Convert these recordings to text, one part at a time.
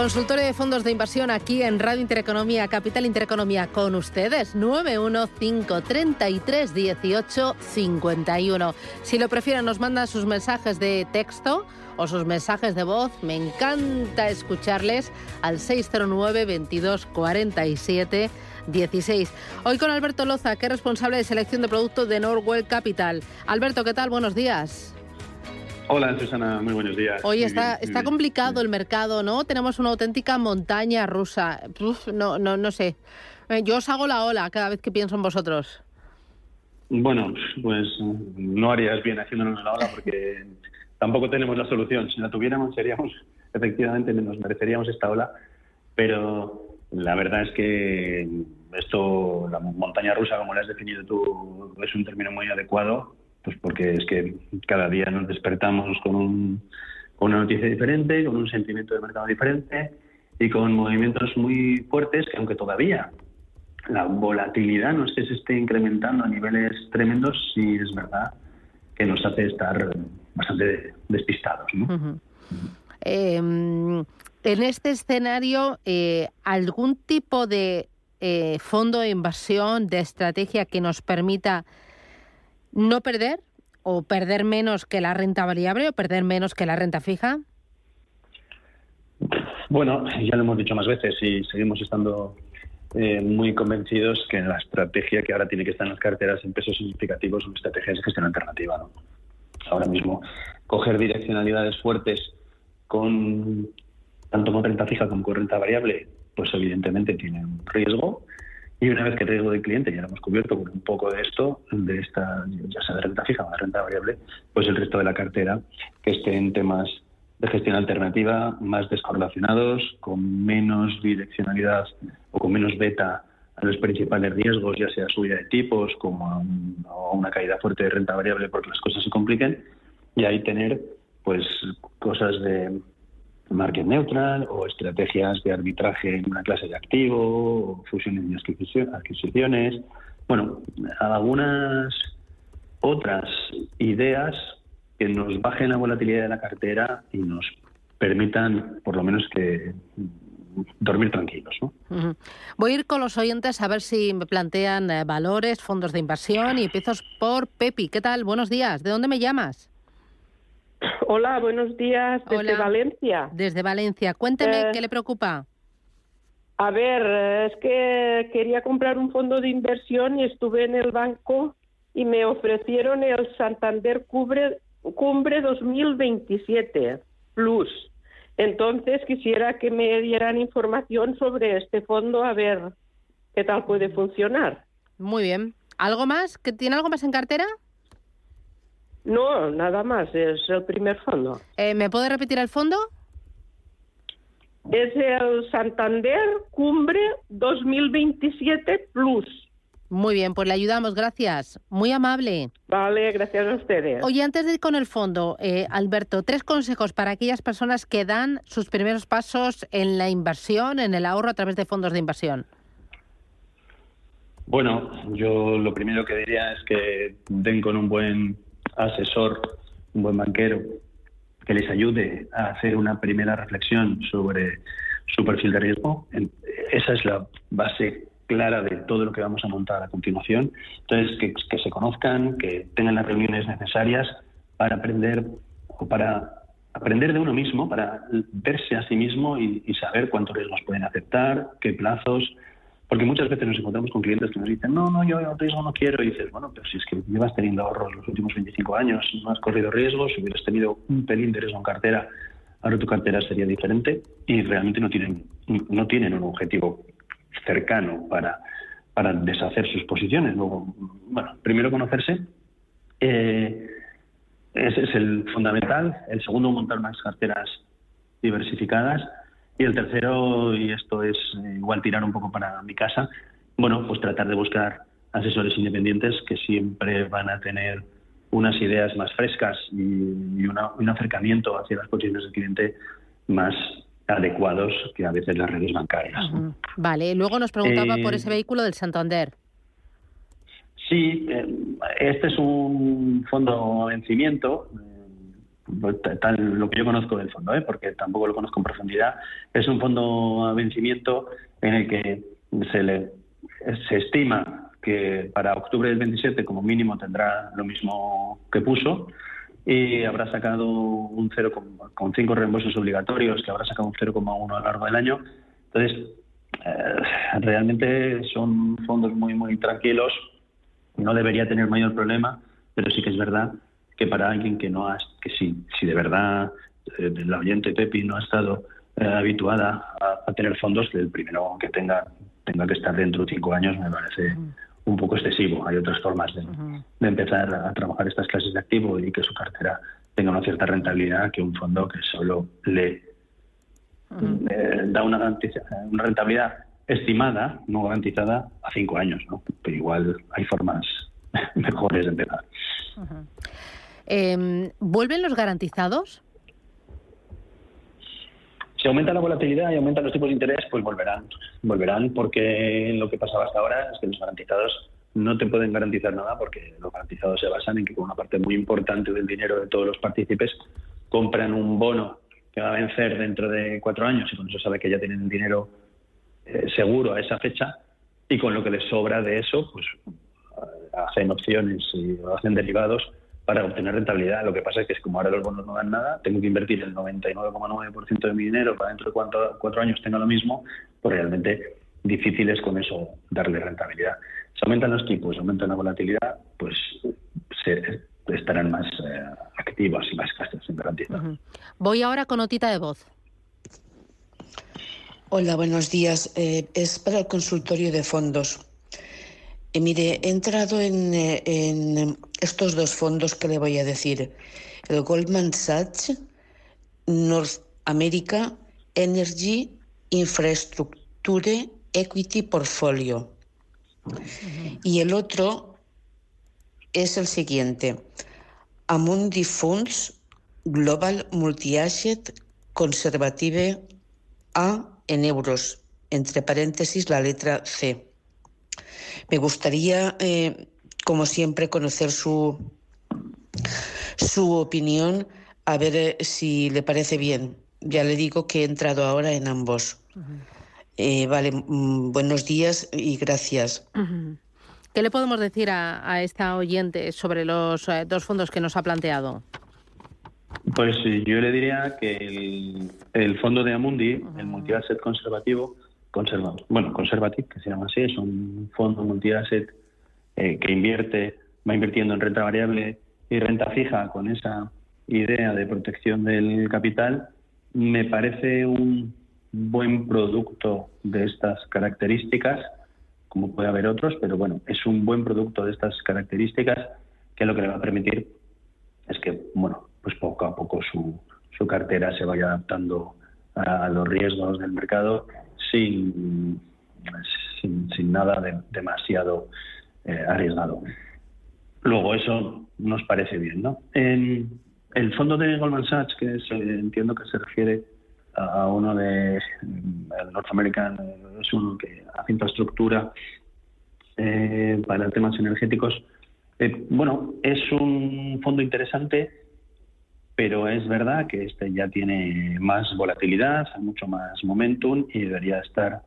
Consultorio de fondos de inversión aquí en Radio Intereconomía, Capital Intereconomía, con ustedes, 915331851. Si lo prefieren, nos mandan sus mensajes de texto o sus mensajes de voz. Me encanta escucharles al 609 22 47 16. Hoy con Alberto Loza, que es responsable de selección de productos de Norwell Capital. Alberto, ¿qué tal? Buenos días. Hola Susana, muy buenos días. Hoy está, está complicado el mercado, ¿no? Tenemos una auténtica montaña rusa. no, no, no sé. Eh, yo os hago la ola cada vez que pienso en vosotros. Bueno, pues no harías bien haciéndonos la ola porque tampoco tenemos la solución. Si la tuviéramos, seríamos, efectivamente, nos mereceríamos esta ola. Pero la verdad es que esto, la montaña rusa, como la has definido tú, es un término muy adecuado pues porque es que cada día nos despertamos con, un, una noticia diferente, con un sentimiento de mercado diferente y con movimientos muy fuertes que aunque todavía la volatilidad no se esté incrementando a niveles tremendos, sí es verdad que nos hace estar bastante despistados. Em, en este escenario, eh, ¿algún tipo de eh, fondo de inversión, de estrategia que nos permita no perder o perder menos que la renta variable o perder menos que la renta fija? Bueno, ya lo hemos dicho más veces y seguimos estando eh, muy convencidos que la estrategia que ahora tiene que estar en las carteras en pesos significativos son estrategias de gestión alternativa. ¿no? Ahora mismo, coger direccionalidades fuertes con tanto con renta fija como con renta variable, pues evidentemente tiene un riesgo y una vez que el riesgo del cliente ya lo hemos cubierto con un poco de esto, de esta, ya sea de renta fija o de renta variable, pues el resto de la cartera que esté en temas de gestión alternativa más descorrelacionados, con menos direccionalidad o con menos beta a los principales riesgos, ya sea subida de tipos como a, una caída fuerte de renta variable porque las cosas se compliquen, y ahí tener pues cosas de market neutral o estrategias de arbitraje en una clase de activo, o fusiones y adquisiciones. Bueno, algunas otras ideas que nos bajen la volatilidad de la cartera y nos permitan, por lo menos, que dormir tranquilos. ¿no? Voy a ir con los oyentes a ver si me plantean eh, valores, fondos de inversión y empiezo por Pepi. ¿Qué tal? Buenos días. ¿De dónde me llamas? Hola, buenos días, desde Valencia. Desde Valencia. Cuénteme, eh, ¿qué le preocupa? A ver, es que quería comprar un fondo de inversión y estuve en el banco y me ofrecieron el Santander Cubre, Cumbre 2027 Plus. Entonces quisiera que me dieran información sobre este fondo a ver qué tal puede funcionar. Muy bien. ¿Algo más? ¿Que ¿Tiene algo más en cartera? No, nada más, es el primer fondo. Eh, ¿Me puede repetir el fondo? Es el Santander Cumbre 2027 Plus. Muy bien, pues le ayudamos, gracias. Muy amable. Vale, gracias a ustedes. Oye, antes de ir con el fondo, eh, Alberto, tres consejos para aquellas personas que dan sus primeros pasos en la inversión, en el ahorro a través de fondos de inversión. Bueno, yo lo primero que diría es que den con un buen asesor, un buen banquero, que les ayude a hacer una primera reflexión sobre su perfil de riesgo. Esa es la base clara de todo lo que vamos a montar a continuación. Entonces, que, se conozcan, que tengan las reuniones necesarias para aprender o para aprender de uno mismo, para verse a sí mismo y, y saber cuántos riesgos pueden aceptar, qué plazos, Porque muchas veces nos encontramos con clientes que nos dicen, no, no, yo riesgo no quiero. Y dices, bueno, pero si es que llevas teniendo ahorros los últimos 25 años, no has corrido riesgos, hubieras tenido un pelín de riesgo en cartera, ahora tu cartera sería diferente y realmente no tienen, no tienen un objetivo cercano para, para deshacer sus posiciones. Luego, bueno, primero conocerse. Eh, ese es el fundamental. El segundo, montar más carteras diversificadas. Y el tercero, y esto es eh, igual tirar un poco para mi casa, bueno, pues tratar de buscar asesores independientes que siempre van a tener unas ideas más frescas y, un acercamiento hacia las posiciones del cliente más adecuados que a veces las redes bancarias. Vale, luego nos preguntaba por eh, ese vehículo del Santander. Sí, eh, este es un fondo vencimiento, eh, tal lo que yo conozco del fondo, ¿eh? porque tampoco lo conozco en profundidad. Es un fondo a vencimiento en el que se le se estima que para octubre del 27 como mínimo tendrá lo mismo que puso y habrá sacado un 0, con cinco reembolsos obligatorios, que habrá sacado un 0,1 a lo largo del año. Entonces, realmente son fondos muy, muy tranquilos no debería tener mayor problema, pero sí que es verdad que para alguien que no ha, que si, si de verdad eh, la oyente Pepi no ha estado eh, habituada a, tener fondos, que el primero que tenga tenga que estar dentro de cinco años me parece un poco excesivo. Hay otras formas de, empezar a trabajar estas clases de activo y que su cartera tenga una cierta rentabilidad que un fondo que solo le eh, da una, una rentabilidad estimada, no garantizada, a cinco años, ¿no? Pero igual hay formas mejores de empezar. Em, ¿Vuelven los garantizados? Si aumenta la volatilidad y aumentan los tipos de interés, pues volverán. Volverán porque lo que pasaba hasta ahora es que los garantizados no te pueden garantizar nada porque los garantizados se basan en que con una parte muy importante del dinero de todos los partícipes compran un bono que va a vencer dentro de cuatro años y con eso sabe que ya tienen el dinero eh, seguro a esa fecha y con lo que les sobra de eso, pues hacen opciones y hacen derivados para obtener rentabilidad. Lo que pasa es que como ahora los bonos no dan nada, tengo que invertir el 99,9% de mi dinero para dentro de cuatro, cuatro años tenga lo mismo, pues realmente difícil es con eso darle rentabilidad. Si aumentan los tipos, aumentan la volatilidad, pues se, estarán más eh, activas y más gastos en garantía. Voy ahora con notita de voz. Hola, buenos días. Eh, es para el consultorio de fondos. Eh, mire, he entrado en, eh, en, estos dos fondos que le voy a decir. El Goldman Sachs, North America Energy Infrastructure Equity Portfolio. Y el otro es el siguiente. Amundi Funds Global Multi-Asset Conservative A en euros, entre paréntesis la letra C. Me gustaría, eh, como siempre, conocer su, su opinión, a ver eh, si le parece bien. Ya le digo que he entrado ahora en ambos. Eh, vale, mm, buenos días y gracias. ¿Qué le podemos decir a, esta oyente sobre los dos fondos que nos ha planteado? Pues yo le diría que el, fondo de Amundi, el multi-asset conservativo, conserva, bueno, conservative, que se llama así, es un fondo multi-asset eh, que invierte, va invirtiendo en renta variable y renta fija con esa idea de protección del capital, me parece un buen producto de estas características, como puede haber otros, pero bueno, es un buen producto de estas características que lo que le va a permitir es que, bueno, pues poco a poco su, su cartera se vaya adaptando a los riesgos del mercado sin, sin, nada de, demasiado eh, arriesgado. Luego, eso nos parece bien, ¿no? En el fondo de Goldman Sachs, que entiendo que se refiere a uno de el North American, es uno que hace infraestructura eh, para temas energéticos. Eh, bueno, es un fondo interesante pero es verdad que este ya tiene más volatilidad, mucho más momentum y debería estar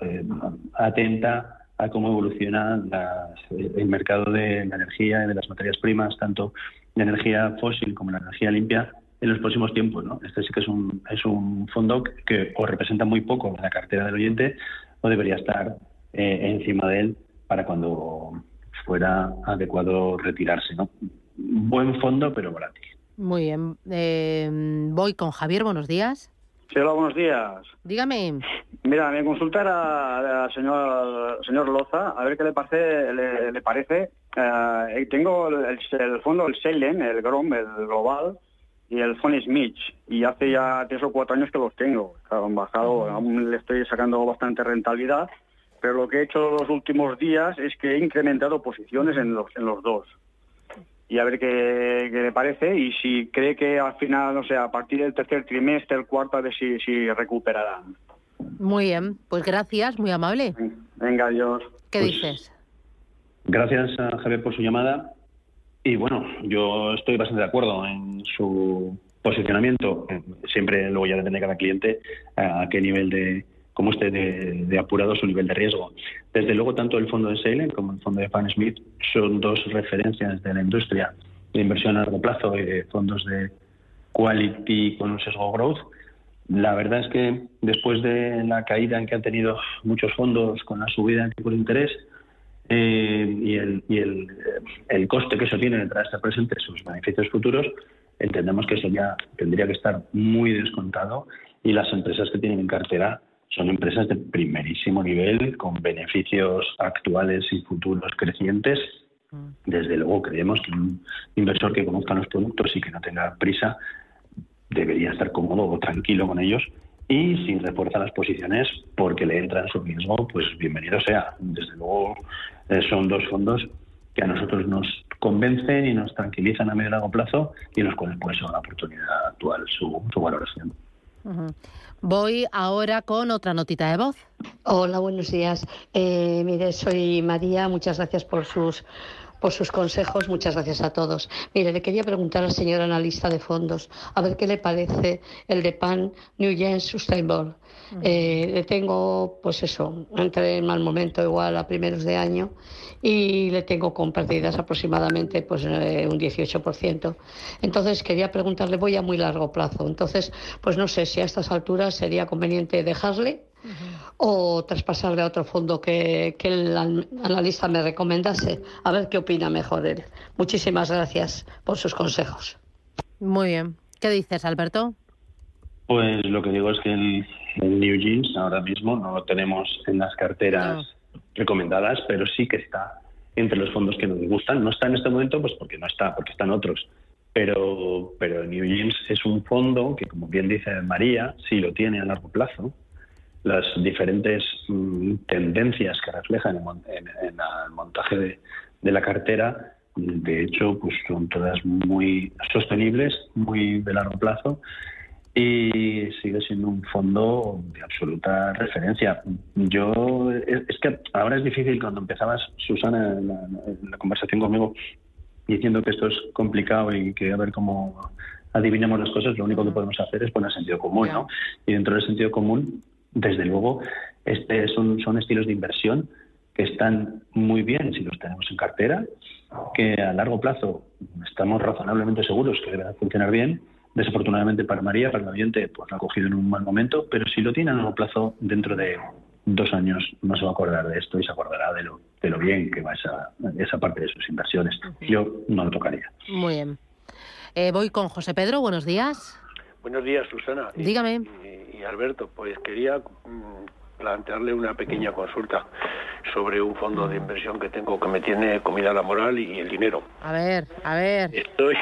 eh, atenta a cómo evoluciona el mercado de la energía y de las materias primas, tanto de energía fósil como la energía limpia, en los próximos tiempos. ¿no? Este sí que es un, es un fondo que o representa muy poco la cartera del oyente o debería estar eh, encima de él para cuando fuera adecuado retirarse. ¿no? Buen fondo, pero volátil. Muy bien. Eh, voy con Javier, buenos días. Sí, hola, buenos días. Dígame. Mira, me consulta al señor, señor Loza, a ver qué le parece. Le, le parece. Eh, tengo el, el, fondo, el Seilen, el GROM, el Global, y el Phone Smith, y hace ya tres o cuatro años que los tengo. Claro, han bajado, aún le estoy sacando bastante rentabilidad, pero lo que he hecho los últimos días es que he incrementado posiciones en los, en los dos y a ver qué, le parece y si cree que al final, no sé, a partir del tercer trimestre, el cuarto, a ver si, si recuperarán. Muy bien, pues gracias, muy amable. Venga, adiós. ¿Qué Pues, dices? Gracias a Javier por su llamada. Y bueno, yo estoy bastante de acuerdo en su posicionamiento. Siempre luego ya depende de cada cliente a qué nivel de, como esté de, de apurado su nivel de riesgo. Desde luego, tanto el fondo de Seilen como el fondo de Fan Smith son dos referencias de la industria de inversión a largo plazo y de fondos de quality con un sesgo growth. La verdad es que después de la caída en que han tenido muchos fondos con la subida en tipo de interés eh, y, el, y el, el, coste que eso tiene detrás de presente sus beneficios futuros, entendemos que eso ya tendría que estar muy descontado y las empresas que tienen en cartera son empresas de primerísimo nivel, con beneficios actuales y futuros crecientes. Desde luego creemos que un inversor que conozca los productos y que no tenga prisa debería estar cómodo o tranquilo con ellos y si refuerza las posiciones porque le entra en su riesgo, pues bienvenido sea. Desde luego eh, son dos fondos que a nosotros nos convencen y nos tranquilizan a medio y largo plazo y en los cuales puede ser una oportunidad actual su, su valoración. Voy ahora con otra notita de voz. Hola, buenos días. Eh, mire, soy María. Muchas gracias por sus por sus consejos. Muchas gracias a todos. Mire, le quería preguntar al señor analista de fondos a ver qué le parece el de PAN New Gen Sustainable. Eh, le tengo, pues eso, entré en mal momento igual a primeros de año y le tengo con pérdidas aproximadamente pues eh, un 18%. Entonces quería preguntarle, voy a muy largo plazo. Entonces, pues no sé si a estas alturas sería conveniente dejarle uh -huh. o traspasarle a otro fondo que, que el analista me recomendase. A ver qué opina mejor él. Muchísimas gracias por sus consejos. Muy bien. ¿Qué dices, Alberto? Pues lo que digo es que el, el New Jeans ahora mismo no lo tenemos en las carteras no. recomendadas, pero sí que está entre los fondos que nos gustan. No está en este momento, pues porque no está, porque están otros. Pero, pero New Jeans es un fondo que, como bien dice María, sí lo tiene a largo plazo. Las diferentes mm, tendencias que reflejan en, en, en el montaje de, de la cartera de hecho, pues son todas muy sostenibles, muy de largo plazo y sigue siendo un fondo de absoluta referencia. Yo es que ahora es difícil cuando empezabas Susana en la, la conversación conmigo diciendo que esto es complicado y que a ver cómo adivinamos las cosas, lo único que podemos hacer es poner sentido común, ¿no? Y dentro del sentido común, desde luego, este son, son estilos de inversión que están muy bien si los tenemos en cartera, que a largo plazo estamos razonablemente seguros que deben funcionar bien. Desafortunadamente para María, para el oyente, pues lo ha cogido en un mal momento, pero si lo tiene a largo plazo, dentro de dos años no se va a acordar de esto y se acordará de lo, de lo bien que va esa, esa parte de sus inversiones. Yo no lo tocaría. Muy bien. Eh, voy con José Pedro, buenos días. Buenos días, Susana. Dígame. Y, y Alberto, pues quería mm, plantearle una pequeña consulta sobre un fondo de inversión que tengo que me tiene comida la moral y el dinero. A ver, a ver. Estoy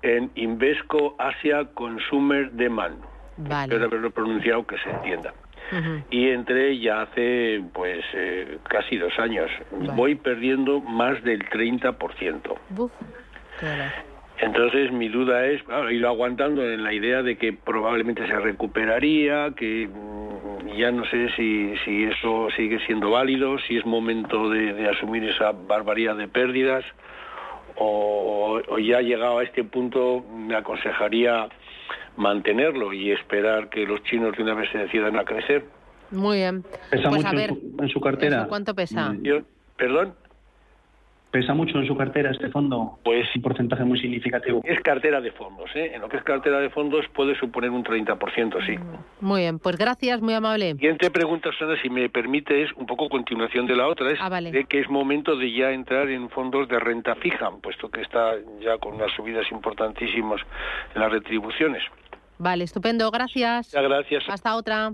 en Invesco Asia Consumer Demand. Vale. Espero haberlo pronunciado que se entienda. Uh -huh. Y entré ya hace pues eh, casi dos años. Vale. Voy perdiendo más del 30%. Uf, claro. Entonces mi duda es, claro, ido aguantando en la idea de que probablemente se recuperaría, que mm, ya no sé si, si eso sigue siendo válido, si es momento de, de asumir esa barbaridad de pérdidas, o, o, ya llegado a este punto me aconsejaría mantenerlo y esperar que los chinos de una vez se decidan a crecer. Muy bien. ¿Pesa pues mucho a ver, en, su, en su cartera? ¿Cuánto pesa? Yo, ¿Perdón? ¿Pesa mucho en su cartera este fondo? Pues un porcentaje muy significativo. Es cartera de fondos, ¿eh? En lo que es cartera de fondos puede suponer un 30%, sí. Muy bien, pues gracias, muy amable. Siguiente pregunta, Susana, si me permite, es un poco continuación de la otra, es Ah, vale. de que es momento de ya entrar en fondos de renta fija, puesto que está ya con unas subidas importantísimas en las retribuciones. Vale, estupendo, gracias. Ya, gracias. Hasta otra.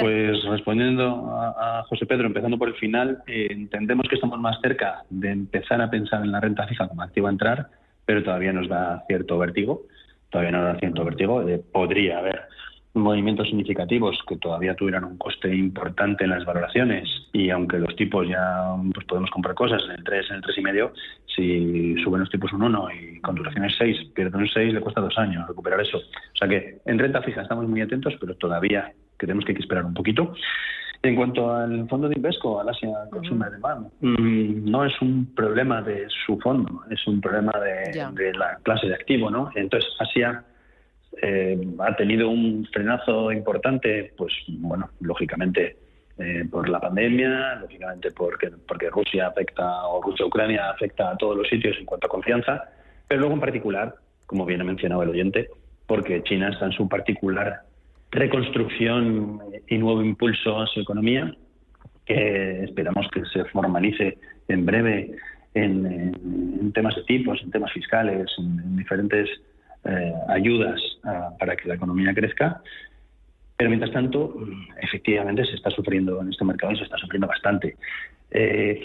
Pues respondiendo a, José Pedro, empezando por el final, eh, entendemos que estamos más cerca de empezar a pensar en la renta fija como activo a entrar, pero todavía nos da cierto vértigo. Todavía nos da cierto vértigo. Eh, podría haber movimientos significativos que todavía tuvieran un coste importante en las valoraciones y aunque los tipos ya pues podemos comprar cosas en el 3, en el 3,5, si suben los tipos un 1 y con duraciones 6, pierde un 6, le cuesta dos años recuperar eso. O sea que en renta fija estamos muy atentos, pero todavía creemos que hay que esperar un poquito. En cuanto al fondo de Invesco, al Asia Consumer Demand, mm, no es un problema de su fondo, es un problema de, la clase de activo, ¿no? Entonces, Asia eh, ha tenido un frenazo importante, pues bueno, lógicamente eh, por la pandemia, lógicamente porque, porque Rusia afecta o Rusia-Ucrania afecta a todos los sitios en cuanto a confianza, pero luego en particular, como bien ha mencionado el oyente, porque China está en su particular reconstrucción y nuevo impulso a su economía, que esperamos que se formalice en breve en, temas de tipos, en temas fiscales, en, en diferentes eh, ayudas ah, para que la economía crezca. Pero mientras tanto, mm, efectivamente se está sufriendo en este mercado y se está sufriendo bastante. Eh,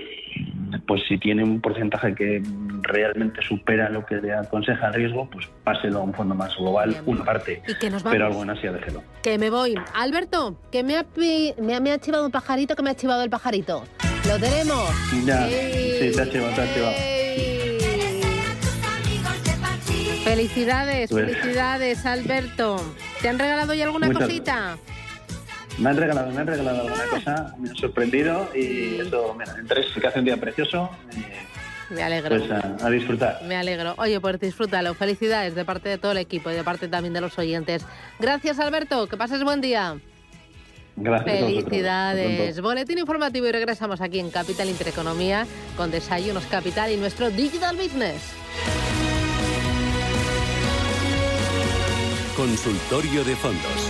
pues si tiene un porcentaje que realmente supera lo que le aconseja el riesgo, pues páselo a un fondo más global, una parte. Y que nos Pero algo en Asia déjelo. que me voy. Alberto, que me ha, me ha, me ha chivado un pajarito, que me ha chivado el pajarito. Lo tenemos. Ya, sí, te ha chivado, te ha chivado. Felicidades, Pues- felicidades, Alberto. ¿Te han regalado ya alguna Muchas cosita? Me han regalado, me han regalado alguna cosa, me han sorprendido y eso, mira, en tres que hace un día precioso, eh, Me alegro. pues a, a disfrutar. Me alegro. Oye, pues disfrútalo. Felicidades de parte de todo el equipo y de parte también de los oyentes. Gracias, Alberto. Que pases buen día. Gracias. Felicidades. Boletín informativo y regresamos aquí en Capital Intereconomía con Desayunos Capital y nuestro Digital Business. Consultorio de fondos.